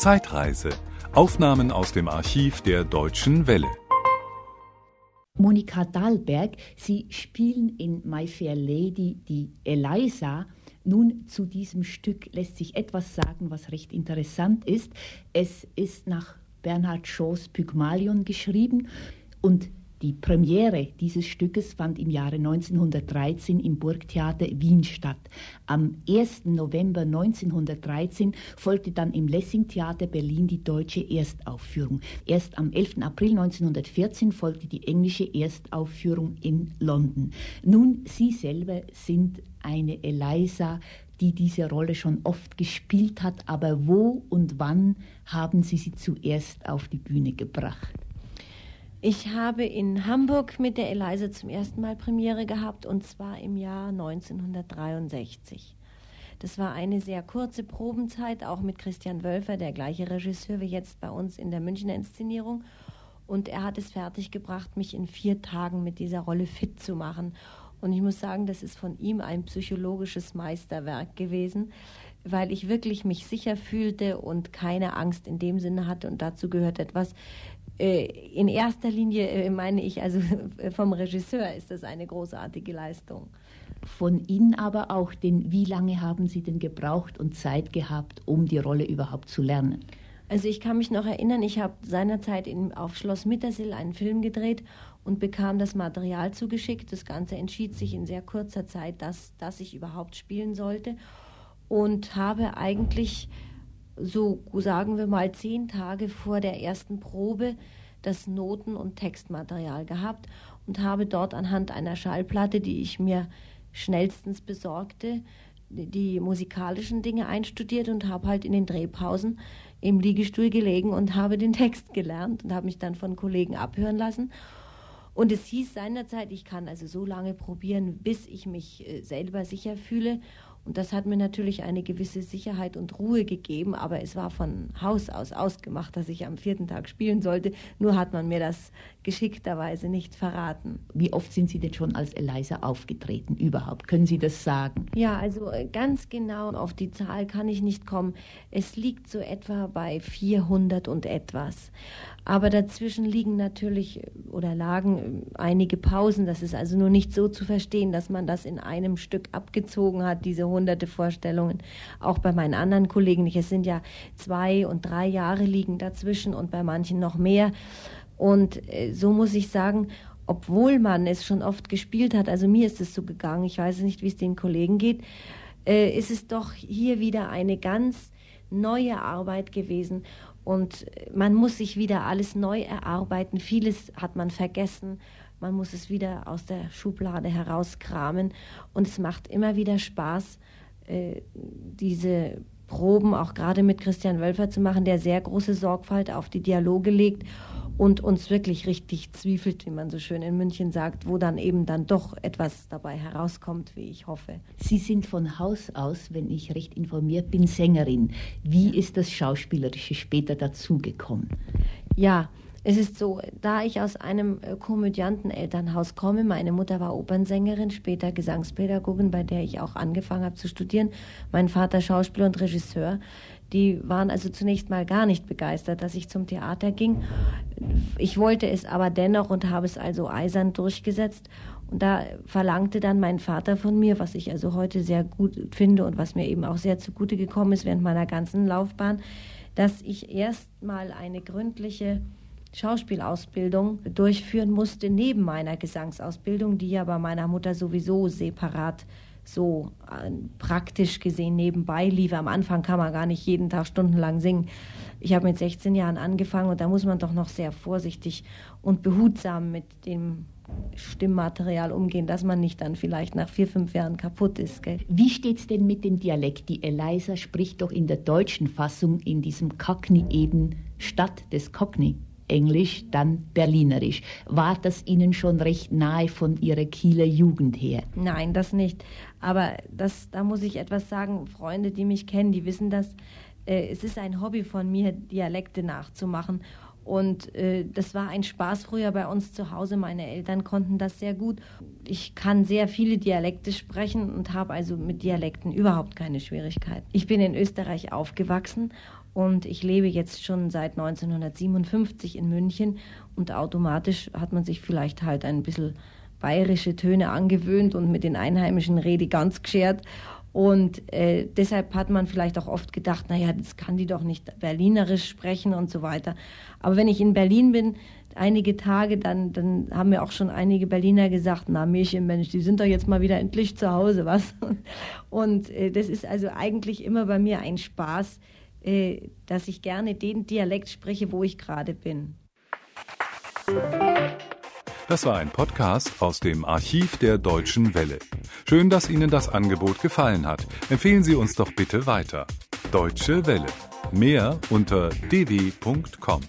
Zeitreise. Aufnahmen aus dem Archiv der Deutschen Welle. Monika Dahlberg, Sie spielen in My Fair Lady die Eliza. Nun zu diesem Stück lässt sich etwas sagen, was recht interessant ist. Es ist nach Bernhard Shaws Pygmalion geschrieben und die Premiere dieses Stückes fand im Jahre 1913 im Burgtheater Wien statt. Am 1. November 1913 folgte dann im Lessing-Theater Berlin die deutsche Erstaufführung. Erst am 11. April 1914 folgte die englische Erstaufführung in London. Nun, Sie selber sind eine Eliza, die diese Rolle schon oft gespielt hat, aber wo und wann haben Sie sie zuerst auf die Bühne gebracht? Ich habe in Hamburg mit der Eliza zum ersten Mal Premiere gehabt und zwar im Jahr 1963. Das war eine sehr kurze Probenzeit, auch mit Christian Wölfer, der gleiche Regisseur wie jetzt bei uns in der Münchner Inszenierung. Und er hat es fertiggebracht, mich in vier Tagen mit dieser Rolle fit zu machen. Und ich muss sagen, das ist von ihm ein psychologisches Meisterwerk gewesen, weil ich wirklich mich sicher fühlte und keine Angst in dem Sinne hatte. Und dazu gehört etwas, äh, in erster Linie äh, meine ich, also vom Regisseur ist das eine großartige Leistung. Von Ihnen aber auch, denn wie lange haben Sie denn gebraucht und Zeit gehabt, um die Rolle überhaupt zu lernen? Also ich kann mich noch erinnern, ich habe seinerzeit in, auf Schloss Mittersill einen Film gedreht und bekam das Material zugeschickt. Das Ganze entschied sich in sehr kurzer Zeit, dass, dass ich überhaupt spielen sollte und habe eigentlich so sagen wir mal zehn Tage vor der ersten Probe das Noten- und Textmaterial gehabt und habe dort anhand einer Schallplatte, die ich mir schnellstens besorgte, die musikalischen Dinge einstudiert und habe halt in den Drehpausen im Liegestuhl gelegen und habe den Text gelernt und habe mich dann von Kollegen abhören lassen. Und es hieß seinerzeit, ich kann also so lange probieren, bis ich mich äh, selber sicher fühle. Und das hat mir natürlich eine gewisse Sicherheit und Ruhe gegeben, aber es war von Haus aus ausgemacht, dass ich am vierten Tag spielen sollte. Nur hat man mir das geschickterweise nicht verraten. Wie oft sind Sie denn schon als Eliza aufgetreten überhaupt? Können Sie das sagen? Ja, also äh, ganz genau auf die Zahl kann ich nicht kommen. Es liegt so etwa bei 400 und etwas. Aber dazwischen liegen natürlich äh, oder lagen äh, einige Pausen. Das ist also nur nicht so zu verstehen, dass man das in einem Stück abgezogen hat, diese hunderte Vorstellungen. Auch bei meinen anderen Kollegen. Es sind ja zwei und drei Jahre liegen dazwischen und bei manchen noch mehr. Und äh, so muss ich sagen, obwohl man es schon oft gespielt hat, also mir ist es so gegangen, ich weiß nicht, wie es den Kollegen geht, äh, ist es doch hier wieder eine ganz neue Arbeit gewesen. Und man muss sich wieder alles neu erarbeiten. Vieles hat man vergessen. Man muss es wieder aus der Schublade herauskramen. Und es macht immer wieder Spaß, äh, diese Proben auch gerade mit Christian Wölfer zu machen, der sehr große Sorgfalt auf die Dialoge legt und uns wirklich richtig zwiefelt, wie man so schön in München sagt, wo dann eben dann doch etwas dabei herauskommt, wie ich hoffe. Sie sind von Haus aus, wenn ich recht informiert bin, Sängerin. Wie ist das Schauspielerische später dazugekommen? Ja, es ist so, da ich aus einem äh, Komödiantenelternhaus komme, meine Mutter war Opernsängerin, später Gesangspädagogin, bei der ich auch angefangen habe zu studieren, mein Vater Schauspieler und Regisseur, die waren also zunächst mal gar nicht begeistert, dass ich zum Theater ging. Ich wollte es aber dennoch und habe es also eisern durchgesetzt. Und da verlangte dann mein Vater von mir, was ich also heute sehr gut finde und was mir eben auch sehr zugute gekommen ist während meiner ganzen Laufbahn, dass ich erst mal eine gründliche Schauspielausbildung durchführen musste neben meiner Gesangsausbildung, die ja bei meiner Mutter sowieso separat so äh, praktisch gesehen nebenbei lief. Am Anfang kann man gar nicht jeden Tag stundenlang singen. Ich habe mit 16 Jahren angefangen und da muss man doch noch sehr vorsichtig und behutsam mit dem Stimmmaterial umgehen, dass man nicht dann vielleicht nach vier, fünf Jahren kaputt ist. Gell? Wie steht's denn mit dem Dialekt? Die Eliza spricht doch in der deutschen Fassung in diesem Cockney eben statt des Cockney. Englisch, dann Berlinerisch. War das Ihnen schon recht nahe von Ihrer Kieler Jugend her? Nein, das nicht. Aber das, da muss ich etwas sagen. Freunde, die mich kennen, die wissen das. Äh, es ist ein Hobby von mir, Dialekte nachzumachen. Und äh, das war ein Spaß früher bei uns zu Hause. Meine Eltern konnten das sehr gut. Ich kann sehr viele Dialekte sprechen und habe also mit Dialekten überhaupt keine Schwierigkeit. Ich bin in Österreich aufgewachsen Und ich lebe jetzt schon seit 1957 in München und automatisch hat man sich vielleicht halt ein bisschen bayerische Töne angewöhnt und mit den Einheimischen Rede ganz geschert. Und äh, deshalb hat man vielleicht auch oft gedacht, naja, das kann die doch nicht Berlinerisch sprechen und so weiter. Aber wenn ich in Berlin bin, einige Tage, dann, dann haben mir auch schon einige Berliner gesagt, na Mensch, die sind doch jetzt mal wieder endlich zu Hause, was? Und äh, das ist also eigentlich immer bei mir ein Spaß, dass ich gerne den Dialekt spreche, wo ich gerade bin. Das war ein Podcast aus dem Archiv der Deutschen Welle. Schön, dass Ihnen das Angebot gefallen hat. Empfehlen Sie uns doch bitte weiter. Deutsche Welle. Mehr unter dw.com.